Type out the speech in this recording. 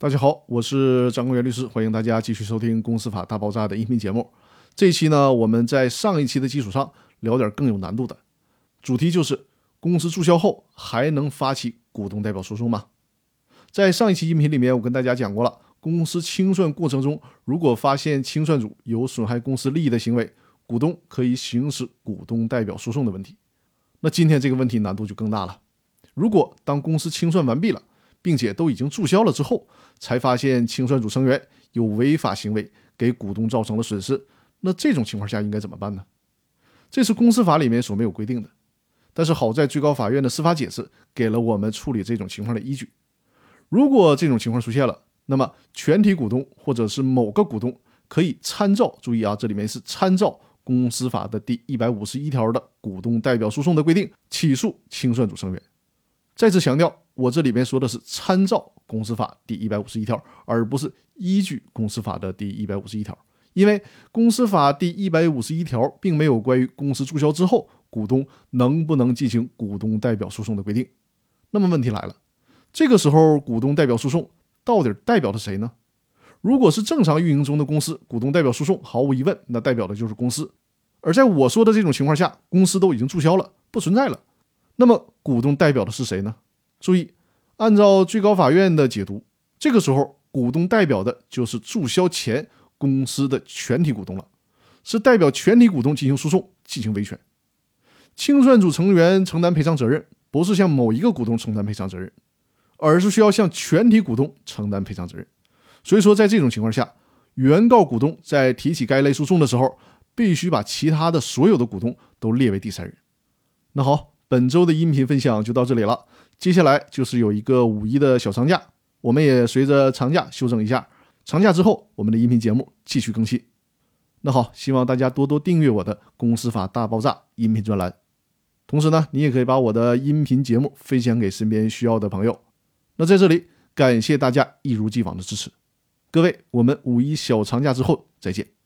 大家好，我是张公元律师，欢迎大家继续收听《公司法大爆炸》的音频节目。这一期呢，我们在上一期的基础上聊点更有难度的，主题就是公司注销后还能发起股东代表诉讼吗？在上一期音频里面，我跟大家讲过了，公司清算过程中，如果发现清算组有损害公司利益的行为，股东可以行使股东代表诉讼的问题。那今天这个问题难度就更大了。如果当公司清算完毕了，并且都已经注销了之后，才发现清算组成员有违法行为，给股东造成了损失，那这种情况下应该怎么办呢？这是公司法里面所没有规定的。但是好在最高法院的司法解释给了我们处理这种情况的依据。如果这种情况出现了，那么全体股东或者是某个股东可以参照，注意啊，这里面是参照公司法的第一百五十一条的股东代表诉讼的规定，起诉清算组成员。再次强调，我这里边说的是参照公司法第一百五十一条，而不是依据公司法的第一百五十一条。因为公司法第一百五十一条并没有关于公司注销之后股东能不能进行股东代表诉讼的规定。那么问题来了，这个时候股东代表诉讼到底代表的谁呢？如果是正常运营中的公司，股东代表诉讼毫无疑问，那代表的就是公司；而在我说的这种情况下，公司都已经注销了，不存在了。那么股东代表的是谁呢？注意，按照最高法院的解读，这个时候股东代表的就是注销前公司的全体股东了，是代表全体股东进行诉讼、进行维权。清算组成员承担赔偿责任，不是向某一个股东承担赔偿责任，而是需要向全体股东承担赔偿责任。所以说，在这种情况下，原告股东在提起该类诉讼的时候，必须把其他的所有的股东都列为第三人。那好。本周的音频分享就到这里了，接下来就是有一个五一的小长假，我们也随着长假休整一下。长假之后，我们的音频节目继续更新。那好，希望大家多多订阅我的《公司法大爆炸》音频专栏，同时呢，你也可以把我的音频节目分享给身边需要的朋友。那在这里，感谢大家一如既往的支持，各位，我们五一小长假之后再见。